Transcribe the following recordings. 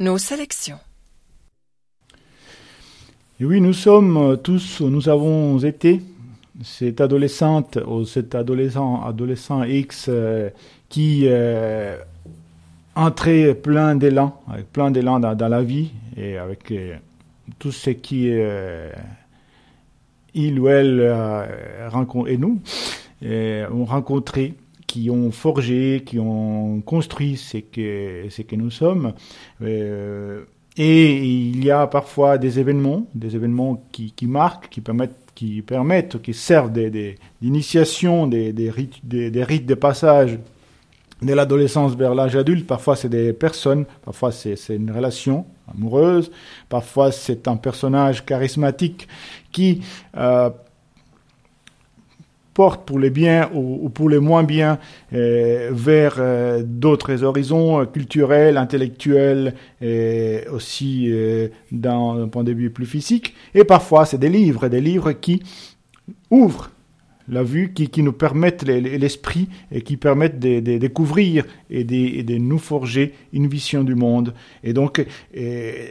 Nos sélections. Oui, nous sommes euh, tous, nous avons été cette adolescente ou cet adolescent, adolescent X euh, qui euh, entrait plein d'élan, avec plein d'élan dans, la vie et avec euh, tout ce qui euh, il ou elle euh, et nous euh, ont rencontré, qui ont forgé, qui ont construit ce que, ce que nous sommes. Euh, et il y a parfois des événements, des événements qui, qui marquent, qui permettent, qui permettent, qui servent d'initiation, des, des, des, rites, des, rites de passage de l'adolescence vers l'âge adulte. Parfois, c'est des personnes, parfois, c'est une relation amoureuse, parfois, c'est un personnage charismatique qui euh, pour les biens ou, ou pour les moins bien euh, vers euh, d'autres horizons culturels, intellectuels et aussi euh, d'un point de vue plus physique. Et parfois, c'est des livres, des livres qui ouvrent la vue, qui, qui nous permettent l'esprit et qui permettent de, découvrir et de, nous forger une vision du monde. Et donc,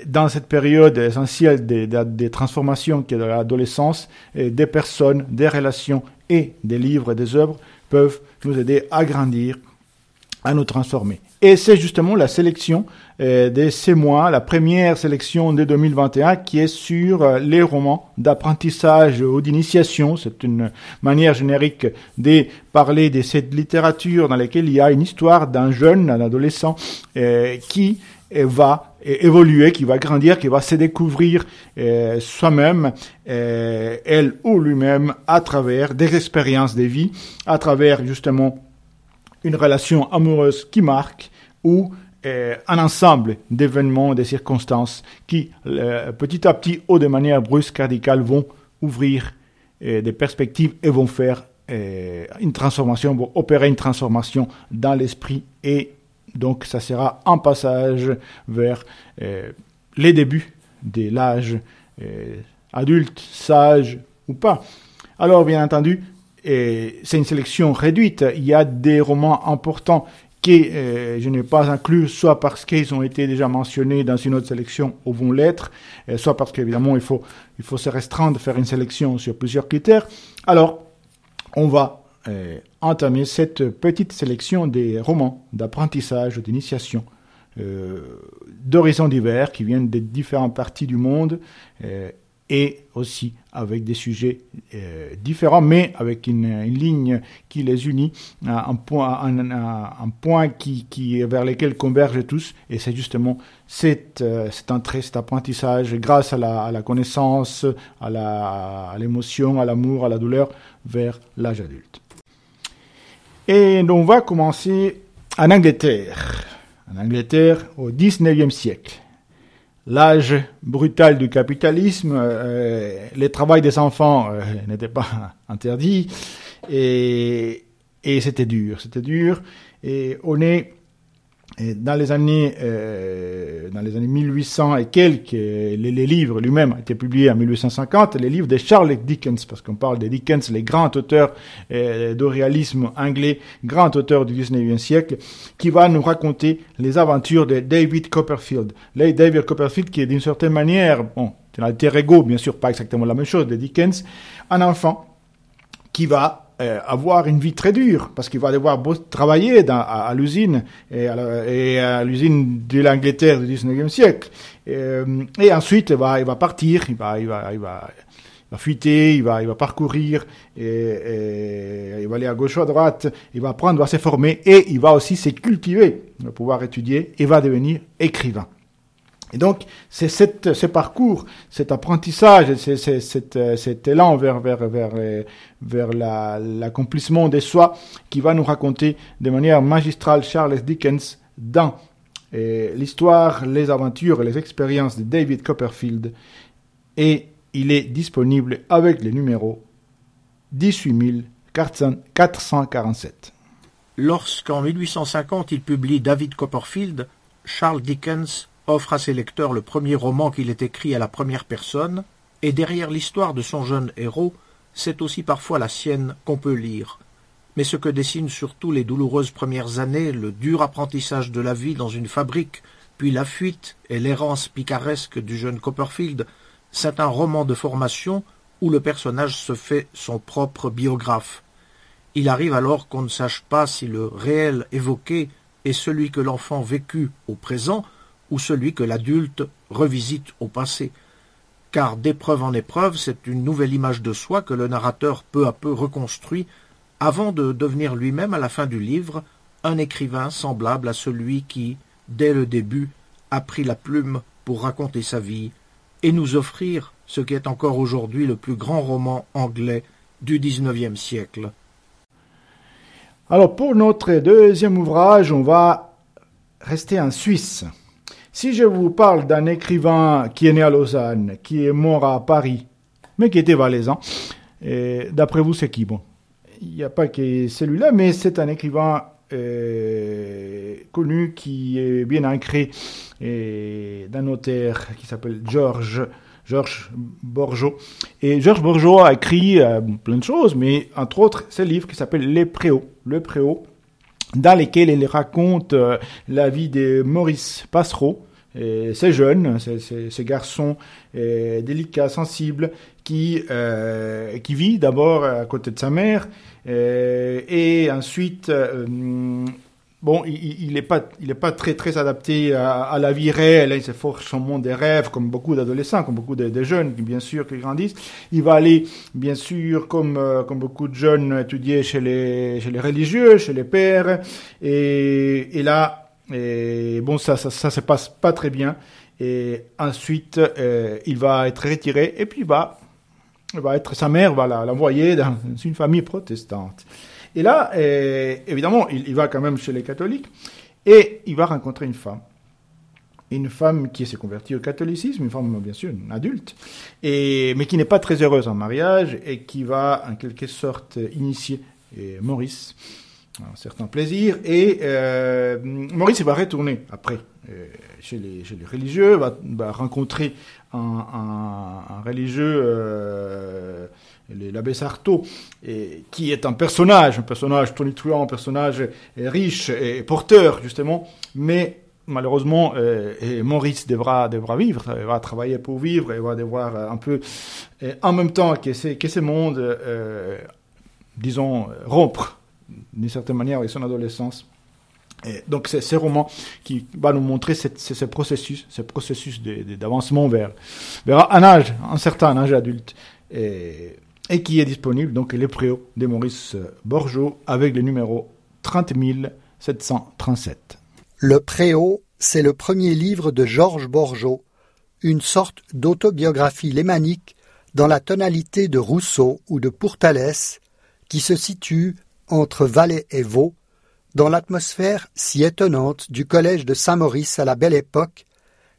dans cette période essentielle des, des transformations qui est de l'adolescence, des personnes, des relations et des livres et des œuvres peuvent nous aider à grandir, à nous transformer. Et c'est justement la sélection euh, de ces mois, la première sélection de 2021 qui est sur euh, les romans d'apprentissage ou d'initiation. C'est une manière générique de parler de cette littérature dans laquelle il y a une histoire d'un jeune, d'un adolescent euh, qui va évoluer, qui va grandir, qui va se découvrir euh, soi-même, euh, elle ou lui-même, à travers des expériences de vie, à travers justement une relation amoureuse qui marque ou euh, un ensemble d'événements, de circonstances qui, petit à petit ou de manière brusque, radicale, vont ouvrir des perspectives et vont faire une transformation, vont opérer une transformation dans l'esprit et donc ça sera un passage vers les débuts de l'âge adulte, sage ou pas. Alors bien entendu, c'est une sélection réduite. Il y a des romans importants que euh, je n'ai pas inclus, soit parce qu'ils ont été déjà mentionnés dans une autre sélection ou vont l'être, euh, soit parce qu'évidemment il faut, il faut se restreindre, faire une sélection sur plusieurs critères. Alors, on va euh, entamer cette petite sélection des romans d'apprentissage, d'initiation, d'horizons divers qui viennent des différentes parties du monde et aussi avec des sujets euh, différents, mais avec une, ligne qui les unit, un point, qui, vers lequel convergent tous, et c'est justement cette, euh, entrée, cet apprentissage, grâce à la connaissance, à l'émotion, à l'amour, à la douleur, vers l'âge adulte. Et on va commencer en Angleterre, en Angleterre au 19e siècle. L'âge brutal du capitalisme, euh, le travail des enfants euh, n'était pas interdit et, et c'était dur, c'était dur. Et on est dans les années euh, dans les années 1800 et quelques, les, les livres lui-même ont été publiés en 1850, les livres de Charles Dickens, parce qu'on parle de Dickens, les grands auteurs euh, de réalisme anglais, grand auteur du 19e siècle, qui va nous raconter les aventures de David Copperfield. David Copperfield qui est d'une certaine manière, bon, c'est un alter ego, bien sûr, pas exactement la même chose de Dickens, un enfant qui va euh, avoir une vie très dure parce qu'il va devoir travailler dans, à, à l'usine et à l'usine de l'Angleterre du 19e siècle. Et, euh, et, ensuite, il va, il va partir, il va, il va, il va, il va fuiter, il va, il va parcourir, et, et, il va aller à gauche ou à droite, il va apprendre, il va se former et il va aussi se cultiver, il va pouvoir étudier et va devenir écrivain. Et donc, c'est ce parcours, cet apprentissage, c'est cet, cet, élan vers, vers, vers, vers l'accomplissement la, des soi qui va nous raconter de manière magistrale Charles Dickens dans l'histoire, les aventures et les expériences de David Copperfield. Et il est disponible avec le numéro 18447. Lorsqu'en 1850 il publie David Copperfield, Charles Dickens offre à ses lecteurs le premier roman qu'il ait écrit à la première personne, et derrière l'histoire de son jeune héros, c'est aussi parfois la sienne qu'on peut lire. Mais ce que dessinent surtout les douloureuses premières années, le dur apprentissage de la vie dans une fabrique, puis La fuite et l'errance picaresque du jeune Copperfield, c'est un roman de formation où le personnage se fait son propre biographe. Il arrive alors qu'on ne sache pas si le réel évoqué est celui que l'enfant vécut au présent ou celui que l'adulte revisite au passé. Car d'épreuve en épreuve, c'est une nouvelle image de soi que le narrateur peu à peu reconstruit avant de devenir lui-même à la fin du livre un écrivain semblable à celui qui, dès le début, a pris la plume pour raconter sa vie et nous offrir ce qui est encore aujourd'hui le plus grand roman anglais du XIXe siècle. Alors pour notre deuxième ouvrage, on va rester en Suisse. Si je vous parle d'un écrivain qui est né à Lausanne, qui est mort à Paris, mais qui était valaisan, d'après vous, c'est qui Bon, il n'y a pas que celui-là, mais c'est un écrivain euh, connu qui est bien ancré d'un notaire qui s'appelle Georges Georges Borgeot. Et Georges Borgeot a écrit euh, plein de choses, mais entre autres, ce livre qui s'appelle Les Préaux. Le Préau, dans lequel il raconte euh, la vie de Maurice Passereau, ces jeunes, ces, ces, garçons délicats, sensibles, qui, qui vit d'abord à côté de sa mère, et ensuite bon, il n'est pas, il est pas très très adapté à, la vie réelle. Il s'efforce son monde des rêves, comme beaucoup d'adolescents, comme beaucoup de, jeunes, bien sûr, qui grandissent. Il va aller, bien sûr, comme euh, comme beaucoup de jeunes, étudier chez les chez les religieux, chez les pères. Et, là, bon, ça, ça, ça se passe pas très bien. Et ensuite, euh, il va être retiré et puis va, va être sa mère va l'envoyer dans une famille protestante. Et là, euh, évidemment, il, va quand même chez les catholiques et il va rencontrer une femme. Une femme qui s'est convertie au catholicisme, une femme bien sûr, une adulte, et, mais qui n'est pas très heureuse en mariage et qui va en quelque sorte initier Maurice un certain plaisir. Et euh, Maurice va retourner après euh, chez, les, religieux, va, rencontrer un religieux l'abbé Sarto, qui est un personnage, un personnage tonitruant, un personnage riche et porteur, justement, mais malheureusement, euh, et Maurice devra, devra vivre, il va travailler pour vivre, il va devoir un peu, en même temps que, que ce monde, euh, disons, rompre d'une certaine manière avec son adolescence. Et donc c'est ce roman qui va nous montrer ce processus, ce processus d'avancement vers, vers un âge, un certain âge adulte. Et qui est disponible, donc Les Préaux de Maurice Borgeot, avec le numéro 30737. Le Préau, c'est le premier livre de Georges Borgeot, une sorte d'autobiographie lémanique dans la tonalité de Rousseau ou de Pourtalès, qui se situe entre Valais et Vaux, dans l'atmosphère si étonnante du collège de Saint-Maurice à la belle époque,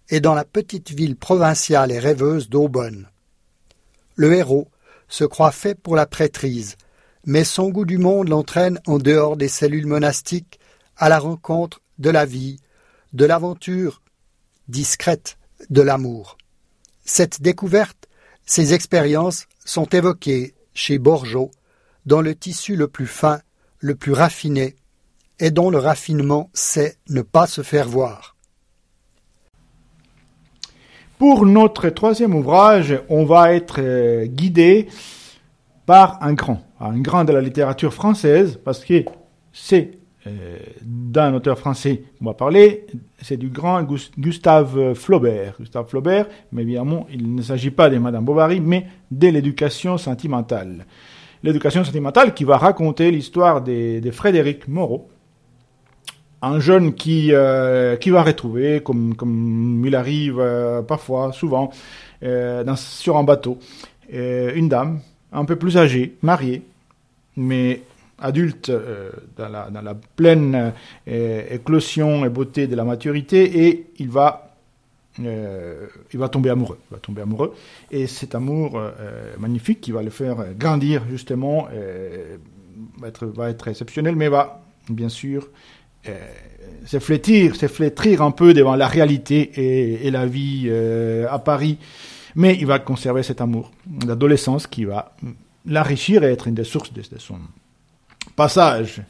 et dans la petite ville provinciale et rêveuse d'Aubonne. Le héros, se croit fait pour la prêtrise, mais son goût du monde l'entraîne en dehors des cellules monastiques à la rencontre de la vie, de l'aventure discrète de l'amour. Cette découverte, ces expériences sont évoquées chez Borgeot dans le tissu le plus fin, le plus raffiné, et dont le raffinement sait ne pas se faire voir. Pour notre troisième ouvrage, on va être euh, guidé par un grand, un grand de la littérature française, parce que c'est euh, d'un auteur français qu'on va parler, c'est du grand Gustave Flaubert. Gustave Flaubert, mais évidemment, il ne s'agit pas de Madame Bovary, mais de l'éducation sentimentale. L'éducation sentimentale qui va raconter l'histoire de, de Frédéric Moreau, un jeune qui euh, qui va retrouver comme il arrive euh, parfois souvent euh, sur un bateau une dame un peu plus âgée mariée mais adulte dans la pleine éclosion et beauté de la maturité et il va tomber amoureux va tomber amoureux. Et cet amour magnifique qui va le faire grandir justement va être exceptionnel mais va bien sûr euh, se flétrir, flétrir un peu devant la réalité et, la vie euh, à Paris. Mais il va conserver cet amour d'adolescence qui va l'enrichir et être une des sources de, son passage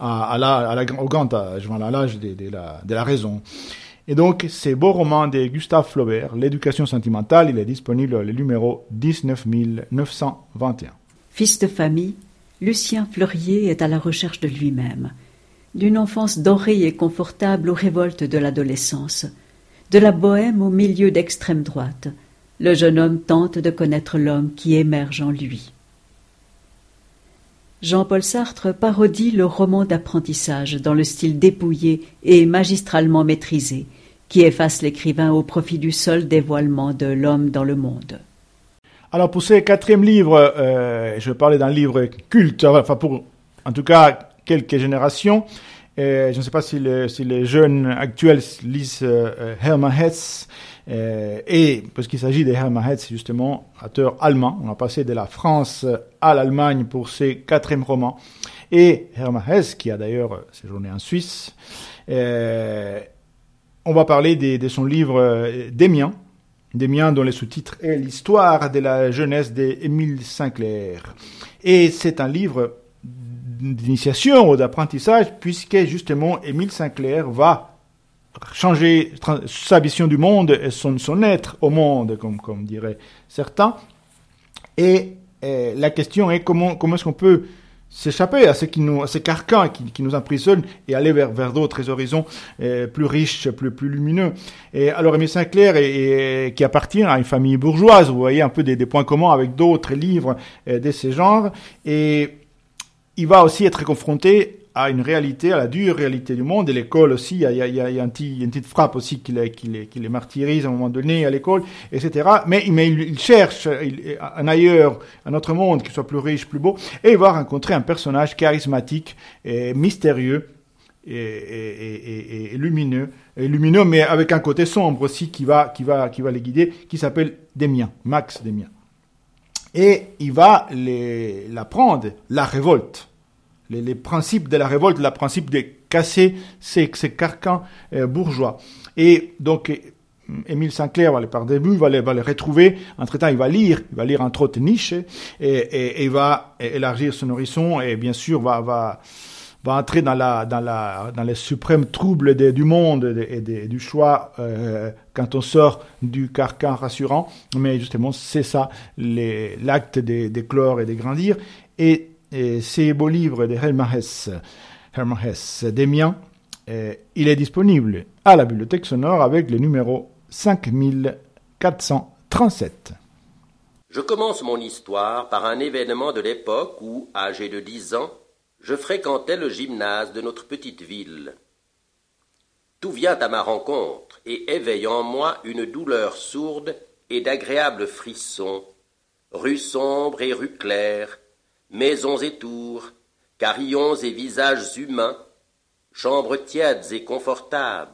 au grand âge, à l'âge de, de, la, de la raison. Et donc, ces beaux romans de Gustave Flaubert, L'éducation sentimentale, il est disponible le numéro 19921. Fils de famille, Lucien Fleurier est à la recherche de lui-même, d'une enfance dorée et confortable aux révoltes de l'adolescence, de la bohème au milieu d'extrême droite. Le jeune homme tente de connaître l'homme qui émerge en lui. Jean-Paul Sartre parodie le roman d'apprentissage dans le style dépouillé et magistralement maîtrisé, qui efface l'écrivain au profit du seul dévoilement de l'homme dans le monde. Alors pour ce quatrième livre, euh, je parler d'un livre culte, enfin pour en tout cas quelques générations. je ne sais pas si, les jeunes actuels lisent euh, Hermann Hesse, euh, et parce qu'il s'agit de Hermann Hesse, justement, auteur allemand. On a passé de la France à l'Allemagne pour ses quatrièmes romans. Et Hermann Hesse, qui a d'ailleurs séjourné en Suisse, euh, on va parler de, son livre euh, Démien, Démien dont le sous-titre est L'histoire de la jeunesse d'Émile Sinclair. Et c'est un livre d'initiation ou d'apprentissage, puisque justement Émile Sinclair va changer sa vision du monde et son, son être au monde, comme, comme diraient certains. Et, la question est comment, comment est-ce qu'on peut s'échapper à, ce qui nous, à ces carcans qui, qui nous emprisonnent et aller vers, vers d'autres horizons euh, plus riches, plus, plus lumineux. Et alors, Émile Sinclair, est, qui appartient à une famille bourgeoise, vous voyez un peu des, des points communs avec d'autres livres euh, de ce genre, et il va aussi être confronté à une réalité, à la dure réalité du monde, et l'école aussi, il y a, une petite frappe aussi qui les, qui, martyrise à un moment donné à l'école, etc. Mais, il, cherche un ailleurs, un autre monde qui soit plus riche, plus beau, et il va rencontrer un personnage charismatique mystérieux, et, lumineux, lumineux, mais avec un côté sombre aussi qui va les guider, qui s'appelle Demien, Max Demien. Et il va les, l'apprendre, la révolte les, principes de la révolte, le principe de casser ces, ces carcans euh, bourgeois. Et donc, Émile Sinclair va les par début, va les, va les retrouver. Entre temps, il va lire, il va lire entre autres Nietzsche et, et, et, va élargir son horizon et bien sûr va, va, va entrer dans la, dans la, dans les suprêmes troubles du monde et, du choix euh, quand on sort du carcan rassurant. Mais justement, c'est ça, l'acte d'éclore et de grandir. Et ces beaux livres de Hermann Hesse, Hermann Hesse euh, il est disponible à la bibliothèque sonore avec le numéro 5437. Je commence mon histoire par un événement de l'époque où, âgé de dix ans, je fréquentais le gymnase de notre petite ville. Tout vient à ma rencontre et éveille en moi une douleur sourde et d'agréables frissons, rue sombre et rue claire, maisons et tours, carillons et visages humains, chambres tièdes et confortables,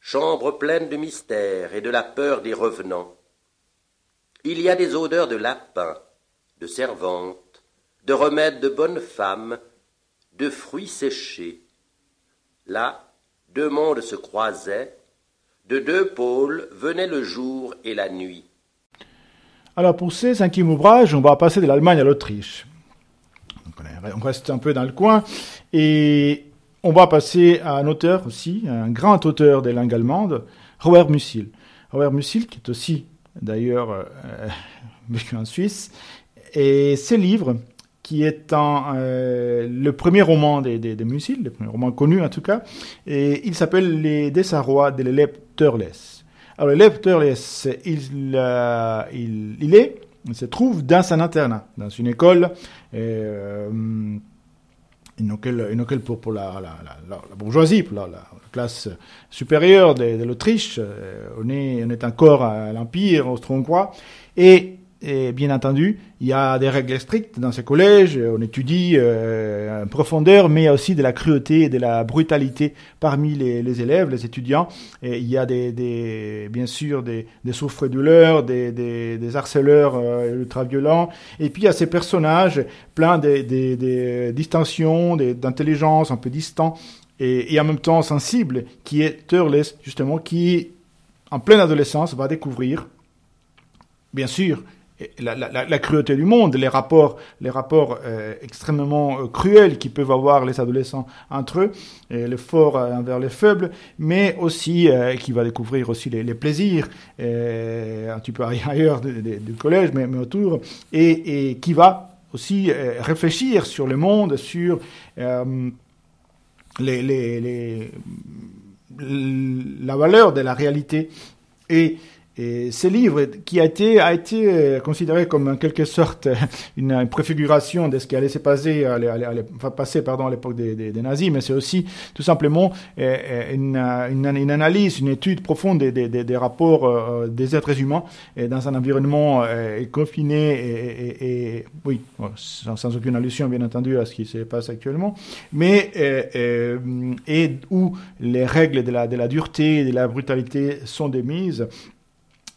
chambres pleines de mystères et de la peur des revenants. Il y a des odeurs de lapins, de servantes, de remèdes de bonnes femmes, de fruits séchés. Là, deux mondes se croisaient, de deux pôles venaient le jour et la nuit. Alors pour ces cinquième ouvrage, on va passer de l'Allemagne à l'Autriche on reste un peu dans le coin. Et on va passer à un auteur aussi, un grand auteur des langues allemandes, Robert Musil. Robert Musil, qui est aussi d'ailleurs euh, vécu en Suisse, et ses livres, qui est euh, le premier roman de, de, Musil, le premier roman connu en tout cas, et il s'appelle Les Désarrois de l'élève Turles. Alors l'élève Turles, il, euh, il, il est il se trouve dans un internat, dans une école, euh, une école, pour, pour la, la, la, la, bourgeoisie, pour la, classe supérieure de, de l'Autriche. Euh, on, est, on est encore à l'Empire austro-hongrois. Et et bien entendu, il y a des règles strictes dans ces collèges. On étudie euh, en profondeur, mais il y a aussi de la cruauté et de la brutalité parmi les, élèves, les étudiants. Il y a des, bien sûr des, des souffres-douleurs, des, des, harceleurs euh, ultra-violents. Et puis il y a ces personnages pleins de, de, distensions, d'intelligence un peu distants et, en même temps sensibles, qui est Turles, justement, qui en pleine adolescence va découvrir, bien sûr, la, cruauté du monde, les rapports, les rapports euh, extrêmement euh, cruels qui peuvent avoir les adolescents entre eux, et le fort euh, envers les faibles, mais aussi qui va découvrir aussi les, les plaisirs un petit peu ailleurs du collège, mais, autour, et, qui va aussi réfléchir sur le monde, sur les, les, les, la valeur de la réalité et et ce livre, qui a été, a été euh, considéré comme en quelque sorte une, préfiguration de ce qui allait se passer, à, l'époque des, des, nazis, mais c'est aussi tout simplement euh, euh, une, une, analyse, une étude profonde des, des, rapports des êtres humains dans un environnement confiné et, et, oui, sans, aucune allusion bien entendu à ce qui se passe actuellement, mais et où les règles de la, de la dureté et de la brutalité sont démises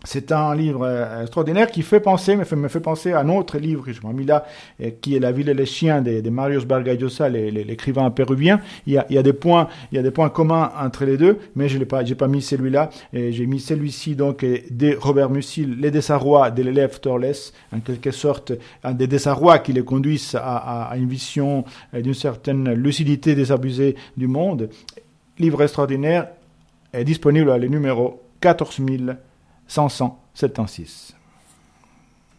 c'est un livre euh, extraordinaire qui fait penser, me fait, me fait penser à un autre livre que je m'ai mis là, euh, qui est La ville et les chiens de, Marius Bargayosa, l'écrivain péruvien. Il y, a, des points, il y a des points communs entre les deux, mais je l'ai pas, mis celui-là. J'ai mis celui-ci donc de Robert Musil, Les désarrois de l'élève Torles, en quelque sorte des désarrois qui les conduisent à, une vision euh, d'une certaine lucidité désabusée du monde. Livre extraordinaire est disponible à le numéro 14 000 500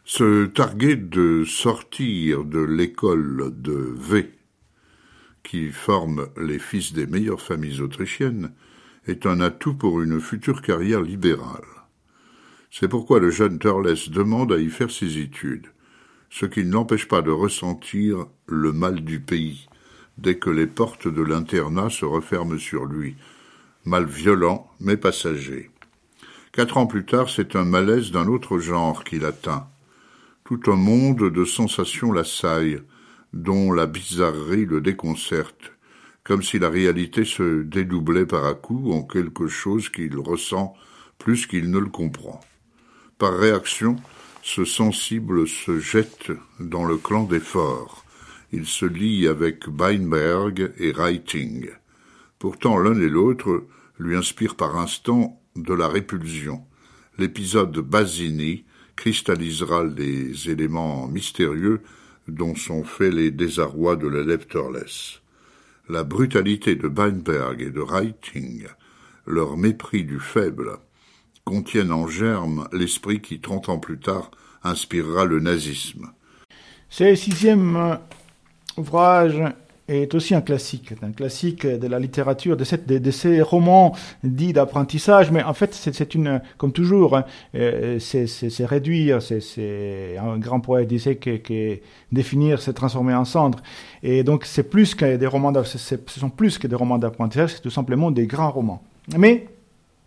Se targuer de sortir de l'école de V, qui forme les fils des meilleures familles autrichiennes, est un atout pour une future carrière libérale. C'est pourquoi le jeune Turles demande à y faire ses études, ce qui ne l'empêche pas de ressentir le mal du pays dès que les portes de l'internat se referment sur lui, mal violent mais passager. Quatre ans plus tard, c'est un malaise d'un autre genre qui l'atteint. Tout un monde de sensations l'assaille, dont la bizarrerie le déconcerte, comme si la réalité se dédoublait par à coup en quelque chose qu'il ressent plus qu'il ne le comprend. Par réaction, ce sensible se jette dans le clan des forts. Il se lie avec Beinberg et Reiting. Pourtant l'un et l'autre lui inspirent par instant de la répulsion. L'épisode de Basini cristallisera les éléments mystérieux dont sont faits les désarrois de l'élève Turles. La brutalité de Beinberg et de Reiting, leur mépris du faible, contiennent en germe l'esprit qui, trente ans plus tard, inspirera le nazisme. C'est le sixième ouvrage est aussi un classique, un classique de la littérature, de, cette, de, ces romans dits d'apprentissage, mais en fait c'est une, comme toujours, hein, euh, c'est réduire, c'est un grand poète disait que, que définir, c'est transformer en cendre, et donc c'est ce sont plus que des romans d'apprentissage, c'est tout simplement des grands romans. Mais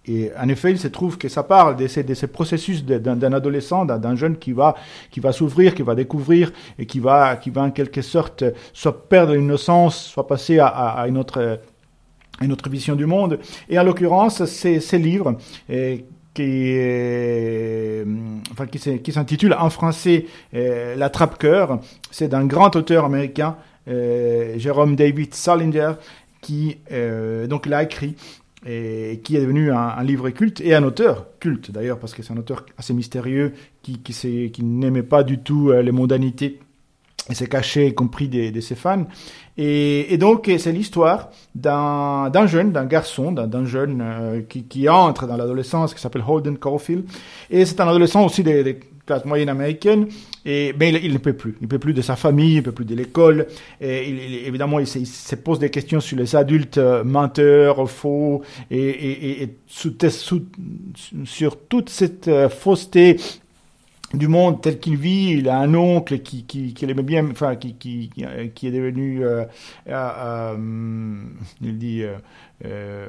et en effet, il se trouve que ça parle de ces, processus d'un adolescent, d'un jeune qui va, qui va s'ouvrir, qui va découvrir et qui va, qui va en quelque sorte soit perdre l'innocence, soit passer à, une autre, une autre vision du monde. Et en l'occurrence, ces, ces livres, et, qui, enfin, qui s'intitule en français euh, La trappe-cœur, c'est d'un grand auteur américain, euh, Jérôme David Salinger, qui euh, donc l'a écrit et qui est devenu un, livre culte et un auteur culte d'ailleurs parce que c'est un auteur assez mystérieux qui, qui, qui n'aimait pas du tout euh, les mondanités et s'est caché y compris de, ses fans et, et donc c'est l'histoire d'un jeune d'un garçon d'un jeune euh, qui, qui entre dans l'adolescence qui s'appelle Holden Caulfield. Et c'est un adolescent aussi des classe moyenne américaine, et, mais il, ne peut plus. Il ne peut plus de sa famille, il ne peut plus de l'école. Et évidemment, il, se pose des questions sur les adultes euh, menteurs, faux, et, sur toute cette euh, fausseté du monde tel qu'il vit. Il a un oncle qui, qui, qui aimait bien, enfin, qui, qui, qui est devenu, euh, euh, il dit, euh,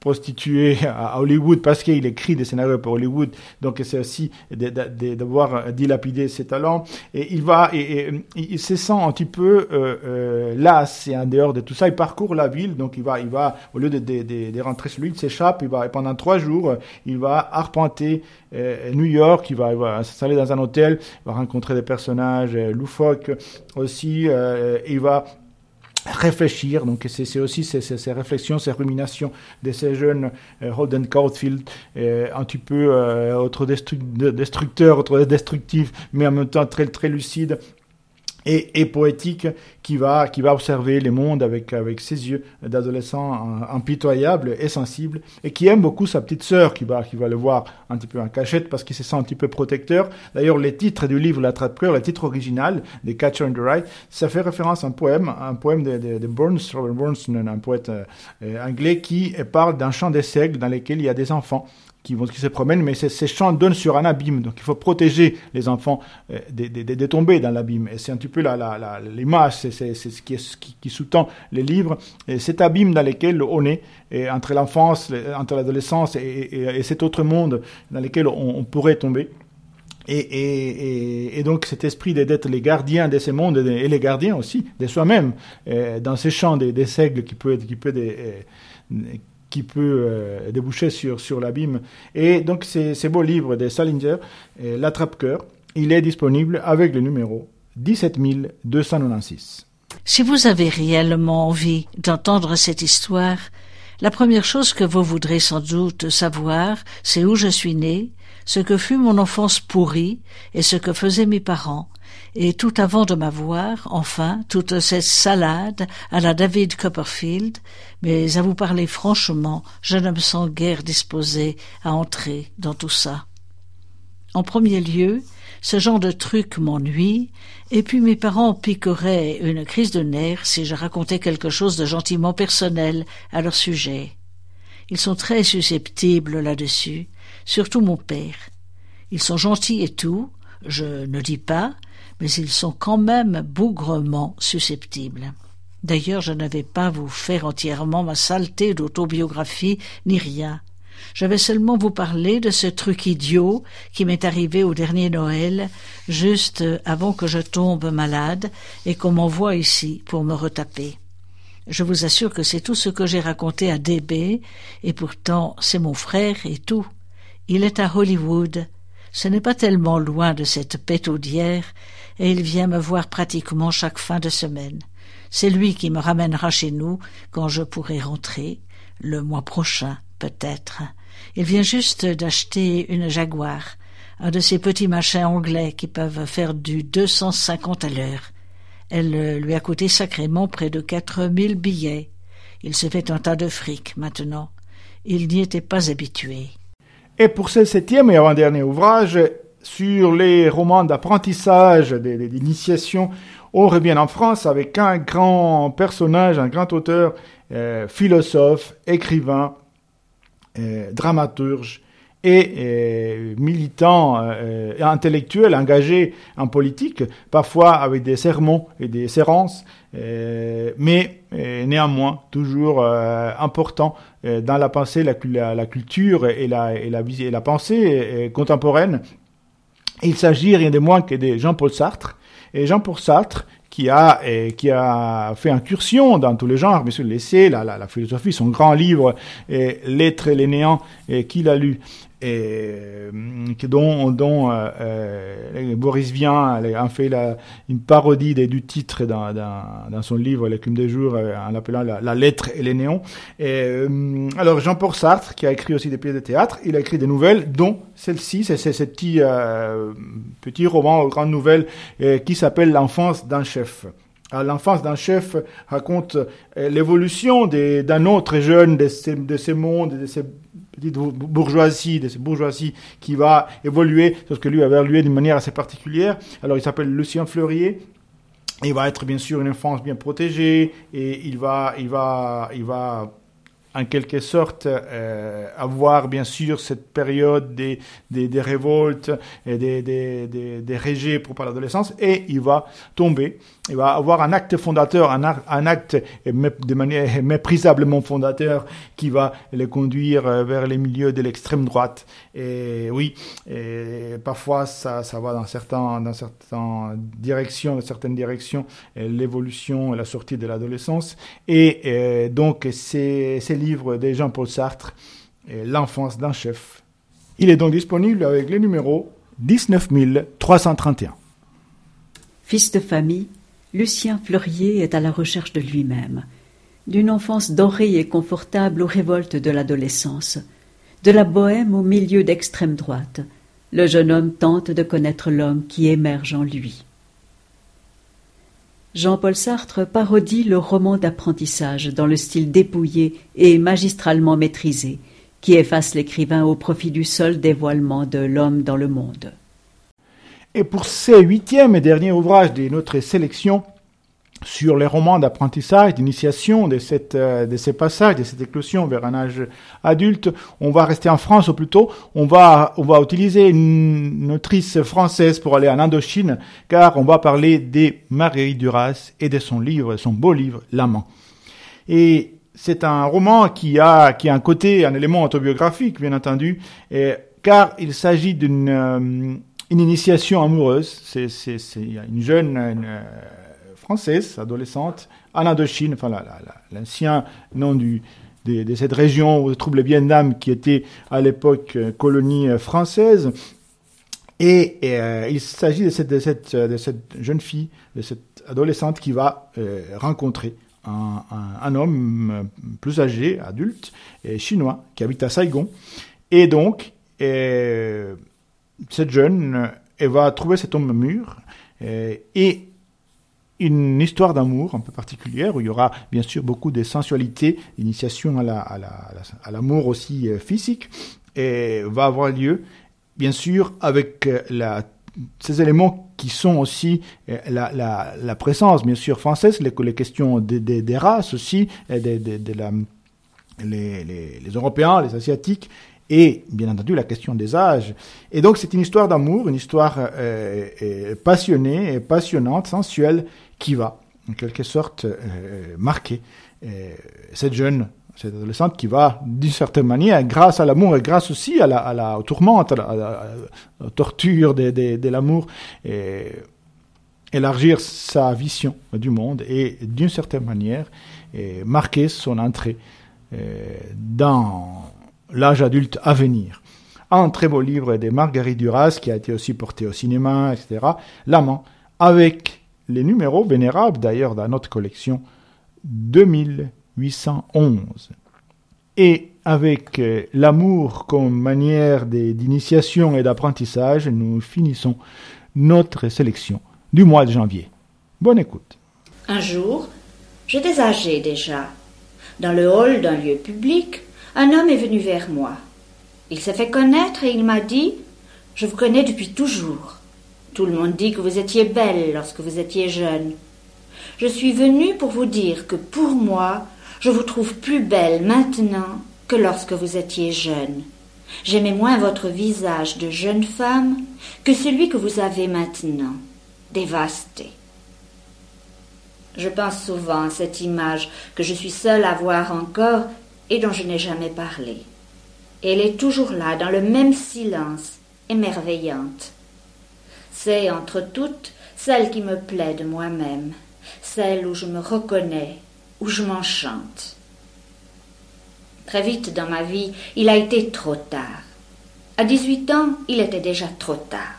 prostitué à Hollywood parce qu'il écrit des scénarios pour Hollywood. Donc c'est aussi d'avoir dilapidé ses talents. Et il va, et, il se sent un petit peu euh, euh, las et en dehors de tout ça. Il parcourt la ville, donc il va, il va au lieu de, rentrer chez lui, il s'échappe. Il va pendant trois jours, il va arpenter euh, New York. Il va, va s'installer dans un hôtel, il va rencontrer des personnages loufoques aussi. il va réfléchir. Donc c'est aussi ces, ces, réflexions, ces ruminations de ces jeunes euh, Holden Caulfield, euh, un petit peu euh, autre destructeur, autre destructif, mais en même temps très très lucide et, poétique qui va, qui va observer le monde avec, avec ses yeux d'adolescent impitoyable et sensible et qui aime beaucoup sa petite sœur qui va, qui va le voir un petit peu en cachette parce qu'il se sent un petit peu protecteur. D'ailleurs, les titres du livre La Trappe-Cœur, le titre original de Catcher in the Rye, ça fait référence à un poème, un poème de, de, Burns, Robert Burns, un poète euh, anglais qui parle d'un champ de seigle dans lequel il y a des enfants qui, qui se promènent, mais ces, champs donnent sur un abîme. Donc il faut protéger les enfants euh, de, tomber dans l'abîme. Et c'est un petit peu l'image, la, c'est ce qui, sous-tend les livres. Et cet abîme dans lequel on est, entre l'enfance, entre l'adolescence et, cet autre monde dans lequel on, pourrait tomber. Et, donc cet esprit d'être les gardiens de ces mondes et les gardiens aussi de soi-même euh, dans ces champs des, des qui peut qui peut euh, qui peut euh, déboucher sur, sur l'abîme. Et donc, ces, beaux livres de Salinger, L'attrape-cœur, il est disponible avec le numéro 17296. Si vous avez réellement envie d'entendre cette histoire, la première chose que vous voudrez sans doute savoir, c'est où je suis né, ce que fut mon enfance pourrie et ce que faisaient mes parents, et tout avant de m'avoir, enfin, toute cette salade à la David Copperfield, mais à vous parler franchement, je ne me sens guère disposé à entrer dans tout ça. En premier lieu, ce genre de truc m'ennuie, et puis mes parents piqueraient une crise de nerfs si je racontais quelque chose de gentiment personnel à leur sujet. Ils sont très susceptibles là-dessus, surtout mon père. Ils sont gentils et tout, je ne dis pas, mais ils sont quand même bougrement susceptibles. D'ailleurs, je ne vais pas vous faire entièrement ma saleté d'autobiographie, ni rien. Je vais seulement vous parler de ce truc idiot qui m'est arrivé au dernier Noël, juste avant que je tombe malade et qu'on m'envoie ici pour me retaper. Je vous assure que c'est tout ce que j'ai raconté à DB, et pourtant c'est mon frère et tout. Il est à Hollywood. Ce n'est pas tellement loin de cette pétaudière, et il vient me voir pratiquement chaque fin de semaine. C'est lui qui me ramènera chez nous quand je pourrai rentrer, le mois prochain peut-être. Il vient juste d'acheter une Jaguar, un de ces petits machins anglais qui peuvent faire du deux cent cinquante à l'heure. Elle lui a coûté sacrément près de quatre mille billets. Il se fait un tas de fric maintenant. Il n'y était pas habitué. Et pour ce septième et avant-dernier ouvrage, sur les romans d'apprentissage, d'initiation, on revient en France avec un grand personnage, un grand auteur, euh, philosophe, écrivain, dramaturge et euh, militant intellectuel engagé en politique, parfois avec des sermons et des séances, mais néanmoins toujours important dans la pensée, la, culture et la, et la, et la pensée contemporaine il s'agit rien de moins que de Jean-Paul Sartre. Et Jean-Paul Sartre, qui a, qui a fait incursion dans tous les genres, bien sûr l'essai, la philosophie, son grand livre, L'être et les néants, qu'il a lu et euh, dont, euh, euh, Boris Vian a fait une parodie du titre dans, son livre L'écume des jours en l'appelant la, lettre et les néons. Alors Jean-Paul Sartre, qui a écrit aussi des pièces de théâtre, il a écrit des nouvelles, dont celle-ci, c'est ce petit, petit roman, grande nouvelle, qui s'appelle L'enfance d'un chef. L'enfance d'un chef raconte l'évolution d'un autre jeune de ces, de ces mondes, de ces bourgeoisie, de cette bourgeoisie qui va évoluer, sauf que lui va évoluer d'une manière assez particulière. Alors il s'appelle Lucien Fleurier. Il va être bien sûr une enfance bien protégée et il va, il va, il va en quelque sorte euh, avoir bien sûr cette période des, des, des révoltes et des, des, des, des régés pour l'adolescence et il va tomber il va avoir un acte fondateur, un, un, acte de manière méprisablement fondateur qui va le conduire euh, vers les milieux de l'extrême droite. Et oui, et parfois ça, ça va dans dans certaines directions, dans certaines directions, l'évolution et la sortie de l'adolescence. Et, donc ces, ces livres de Jean-Paul Sartre, L'enfance d'un chef. Il est donc disponible avec le numéro 19331. Fils de famille Lucien Fleurier est à la recherche de lui-même, d'une enfance dorée et confortable aux révoltes de l'adolescence, de la bohème au milieu d'extrême droite. Le jeune homme tente de connaître l'homme qui émerge en lui. Jean-Paul Sartre parodie le roman d'apprentissage dans le style dépouillé et magistralement maîtrisé, qui efface l'écrivain au profit du seul dévoilement de l'homme dans le monde. Et pour ce huitième et dernier ouvrage de notre sélection sur les romans d'apprentissage, d'initiation de, euh, de ces passages, de cette éclosion vers un âge adulte, on va rester en France ou plutôt, on va, on va utiliser une, autrice française pour aller en Indochine, car on va parler des Marguerite Duras et de son livre, son beau livre, L'amant. Et c'est un roman qui a, qui a un côté, un élément autobiographique, bien entendu, et, car il s'agit d'une euh, une initiation amoureuse. C'est une jeune euh, française, adolescente, en Indochine, enfin l'ancien nom de, cette région où se trouve le Vietnam, qui était à l'époque euh, colonie euh, française. Et, il s'agit de cette, jeune fille, de cette adolescente qui va rencontrer un, homme plus âgé, adulte, chinois, qui habite à Saigon. Et donc, cette jeune, euh, elle va trouver cet homme mûr euh, et une histoire d'amour un peu particulière où il y aura bien sûr beaucoup de sensualité, initiation à la, à l'amour aussi euh, physique, et va avoir lieu bien sûr avec la, ces éléments qui sont aussi la, la, la présence bien sûr française, les, les questions des, des, races aussi, des, de la, les, les, les Européens, les Asiatiques, et bien entendu la question des âges. Et donc c'est une histoire d'amour, une histoire euh, euh, passionnée, passionnante, sensuelle, qui va en quelque sorte euh, marquer cette jeune, cette adolescente qui va d'une certaine manière, grâce à l'amour et grâce aussi à la, à la tourmente, à la, torture de, de, de l'amour, élargir sa vision du monde et d'une certaine manière marquer son entrée dans l'âge adulte à venir. Un très beau livre de Marguerite Duras qui a été aussi porté au cinéma, etc. L'amant, avec les numéros vénérables d'ailleurs dans notre collection 2811. Et avec euh, l'amour comme manière d'initiation et d'apprentissage, nous finissons notre sélection du mois de janvier. Bonne écoute. Un jour, j'étais âgé déjà. Dans le hall d'un lieu public, un homme est venu vers moi. Il s'est fait connaître et il m'a dit Je vous connais depuis toujours. Tout le monde dit que vous étiez belle lorsque vous étiez jeune. Je suis venu pour vous dire que pour moi, je vous trouve plus belle maintenant que lorsque vous étiez jeune. J'aimais moins votre visage de jeune femme que celui que vous avez maintenant, dévasté. Je pense souvent à cette image que je suis seule à voir encore et dont je n'ai jamais parlé. Elle est toujours là, dans le même silence, émerveillante. C'est, entre toutes, celle qui me plaît de moi-même, celle où je me reconnais, où je m'enchante. Très vite dans ma vie, il a été trop tard. À dix-huit ans, il était déjà trop tard.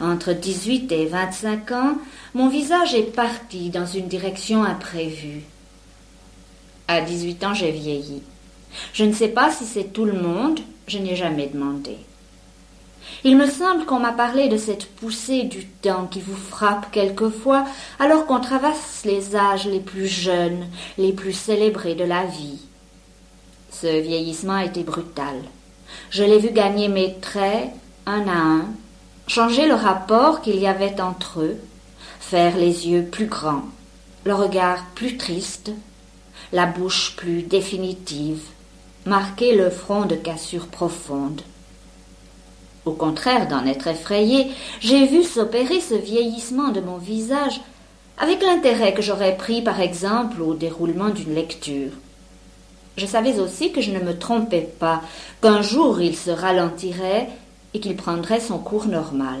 Entre dix-huit et vingt-cinq ans, mon visage est parti dans une direction imprévue. À dix-huit ans, j'ai vieilli. Je ne sais pas si c'est tout le monde, je n'ai jamais demandé. Il me semble qu'on m'a parlé de cette poussée du temps qui vous frappe quelquefois alors qu'on traverse les âges les plus jeunes, les plus célébrés de la vie. Ce vieillissement était brutal. Je l'ai vu gagner mes traits un à un, changer le rapport qu'il y avait entre eux, faire les yeux plus grands, le regard plus triste, la bouche plus définitive, marquer le front de cassure profonde. Au contraire d'en être effrayé, j'ai vu s'opérer ce vieillissement de mon visage avec l'intérêt que j'aurais pris par exemple au déroulement d'une lecture. Je savais aussi que je ne me trompais pas, qu'un jour il se ralentirait et qu'il prendrait son cours normal.